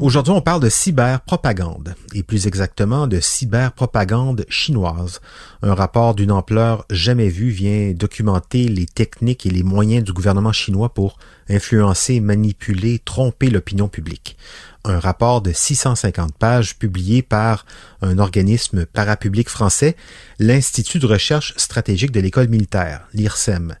Aujourd'hui, on parle de cyberpropagande, et plus exactement de cyberpropagande chinoise. Un rapport d'une ampleur jamais vue vient documenter les techniques et les moyens du gouvernement chinois pour influencer, manipuler, tromper l'opinion publique un rapport de 650 pages publié par un organisme parapublic français, l'Institut de recherche stratégique de l'école militaire, l'IRSEM.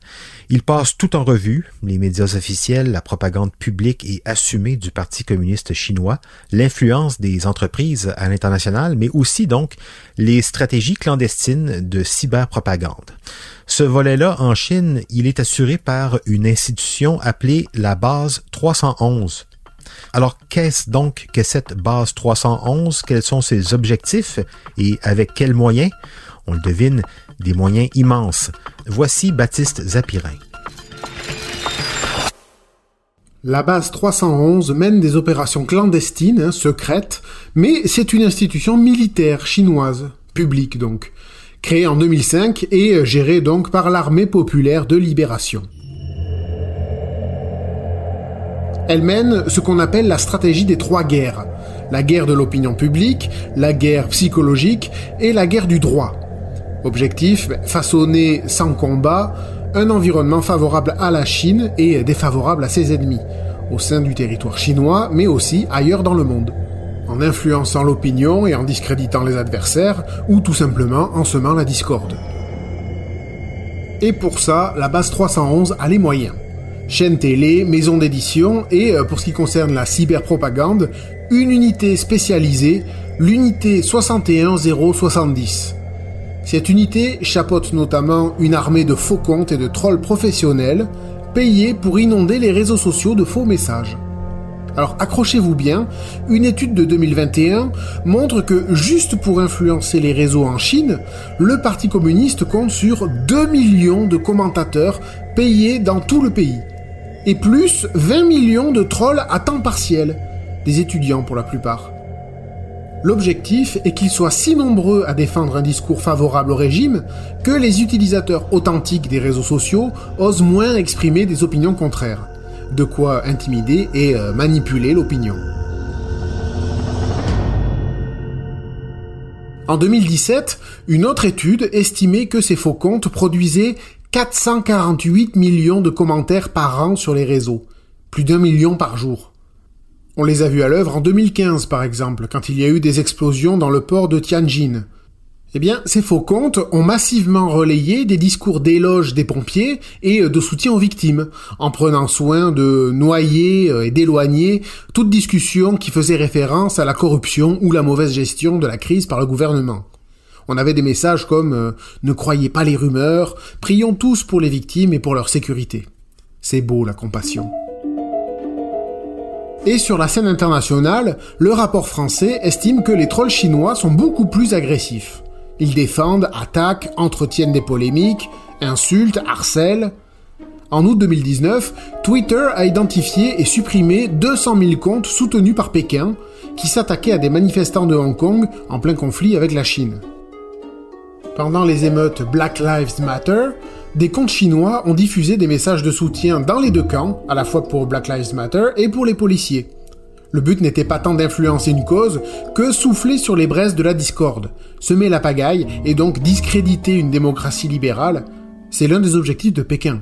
Il passe tout en revue, les médias officiels, la propagande publique et assumée du Parti communiste chinois, l'influence des entreprises à l'international, mais aussi donc les stratégies clandestines de cyberpropagande. Ce volet-là, en Chine, il est assuré par une institution appelée la base 311 alors, qu'est-ce donc que cette base 311? Quels sont ses objectifs et avec quels moyens? On le devine, des moyens immenses. Voici Baptiste Zapirin. La base 311 mène des opérations clandestines, hein, secrètes, mais c'est une institution militaire chinoise, publique donc, créée en 2005 et gérée donc par l'armée populaire de libération. Elle mène ce qu'on appelle la stratégie des trois guerres. La guerre de l'opinion publique, la guerre psychologique et la guerre du droit. Objectif, façonner sans combat un environnement favorable à la Chine et défavorable à ses ennemis, au sein du territoire chinois, mais aussi ailleurs dans le monde, en influençant l'opinion et en discréditant les adversaires, ou tout simplement en semant la discorde. Et pour ça, la base 311 a les moyens chaîne télé, maison d'édition et, euh, pour ce qui concerne la cyberpropagande, une unité spécialisée, l'unité 61070. Cette unité chapeaute notamment une armée de faux comptes et de trolls professionnels payés pour inonder les réseaux sociaux de faux messages. Alors accrochez-vous bien, une étude de 2021 montre que juste pour influencer les réseaux en Chine, le Parti communiste compte sur 2 millions de commentateurs payés dans tout le pays et plus 20 millions de trolls à temps partiel, des étudiants pour la plupart. L'objectif est qu'ils soient si nombreux à défendre un discours favorable au régime que les utilisateurs authentiques des réseaux sociaux osent moins exprimer des opinions contraires, de quoi intimider et euh, manipuler l'opinion. En 2017, une autre étude estimait que ces faux comptes produisaient 448 millions de commentaires par an sur les réseaux, plus d'un million par jour. On les a vus à l'œuvre en 2015 par exemple, quand il y a eu des explosions dans le port de Tianjin. Eh bien, ces faux comptes ont massivement relayé des discours d'éloge des pompiers et de soutien aux victimes, en prenant soin de noyer et d'éloigner toute discussion qui faisait référence à la corruption ou la mauvaise gestion de la crise par le gouvernement. On avait des messages comme euh, Ne croyez pas les rumeurs, prions tous pour les victimes et pour leur sécurité. C'est beau la compassion. Et sur la scène internationale, le rapport français estime que les trolls chinois sont beaucoup plus agressifs. Ils défendent, attaquent, entretiennent des polémiques, insultent, harcèlent. En août 2019, Twitter a identifié et supprimé 200 000 comptes soutenus par Pékin qui s'attaquaient à des manifestants de Hong Kong en plein conflit avec la Chine. Pendant les émeutes Black Lives Matter, des comptes chinois ont diffusé des messages de soutien dans les deux camps, à la fois pour Black Lives Matter et pour les policiers. Le but n'était pas tant d'influencer une cause que souffler sur les braises de la discorde, semer la pagaille et donc discréditer une démocratie libérale, c'est l'un des objectifs de Pékin.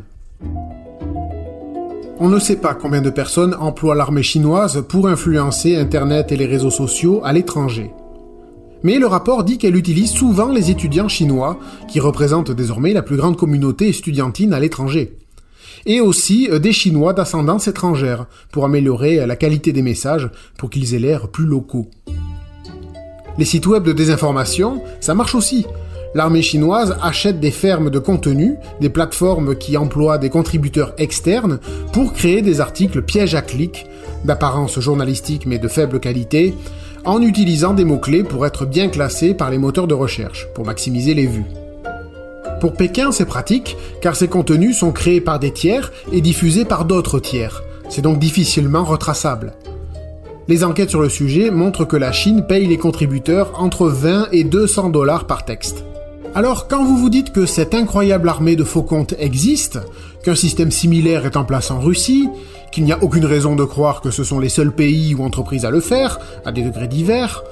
On ne sait pas combien de personnes emploient l'armée chinoise pour influencer Internet et les réseaux sociaux à l'étranger. Mais le rapport dit qu'elle utilise souvent les étudiants chinois, qui représentent désormais la plus grande communauté estudiantine à l'étranger. Et aussi euh, des Chinois d'ascendance étrangère, pour améliorer euh, la qualité des messages, pour qu'ils aient l'air plus locaux. Les sites web de désinformation, ça marche aussi. L'armée chinoise achète des fermes de contenu, des plateformes qui emploient des contributeurs externes pour créer des articles pièges à clics, d'apparence journalistique mais de faible qualité, en utilisant des mots-clés pour être bien classés par les moteurs de recherche, pour maximiser les vues. Pour Pékin, c'est pratique, car ces contenus sont créés par des tiers et diffusés par d'autres tiers. C'est donc difficilement retraçable. Les enquêtes sur le sujet montrent que la Chine paye les contributeurs entre 20 et 200 dollars par texte. Alors, quand vous vous dites que cette incroyable armée de faux comptes existe, qu'un système similaire est en place en Russie, qu'il n'y a aucune raison de croire que ce sont les seuls pays ou entreprises à le faire, à des degrés divers,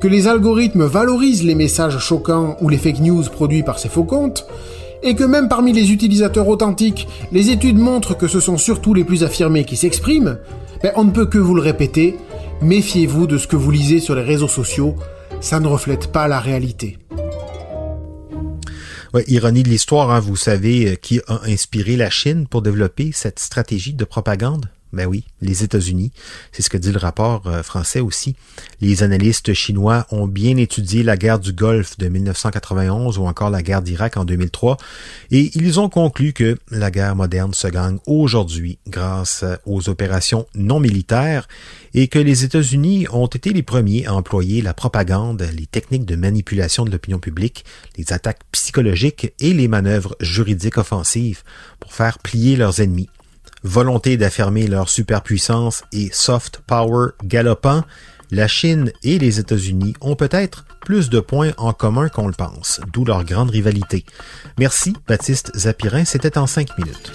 que les algorithmes valorisent les messages choquants ou les fake news produits par ces faux comptes, et que même parmi les utilisateurs authentiques, les études montrent que ce sont surtout les plus affirmés qui s'expriment, ben on ne peut que vous le répéter, méfiez-vous de ce que vous lisez sur les réseaux sociaux, ça ne reflète pas la réalité. Ironie de l'histoire, hein, vous savez euh, qui a inspiré la Chine pour développer cette stratégie de propagande? Ben oui, les États-Unis. C'est ce que dit le rapport euh, français aussi. Les analystes chinois ont bien étudié la guerre du Golfe de 1991 ou encore la guerre d'Irak en 2003 et ils ont conclu que la guerre moderne se gagne aujourd'hui grâce aux opérations non militaires et que les États-Unis ont été les premiers à employer la propagande, les techniques de manipulation de l'opinion publique, les attaques psychologiques et les manœuvres juridiques offensives pour faire plier leurs ennemis volonté d'affirmer leur superpuissance et soft power galopant, la Chine et les États-Unis ont peut-être plus de points en commun qu'on le pense, d'où leur grande rivalité. Merci, Baptiste Zapirin, c'était en cinq minutes.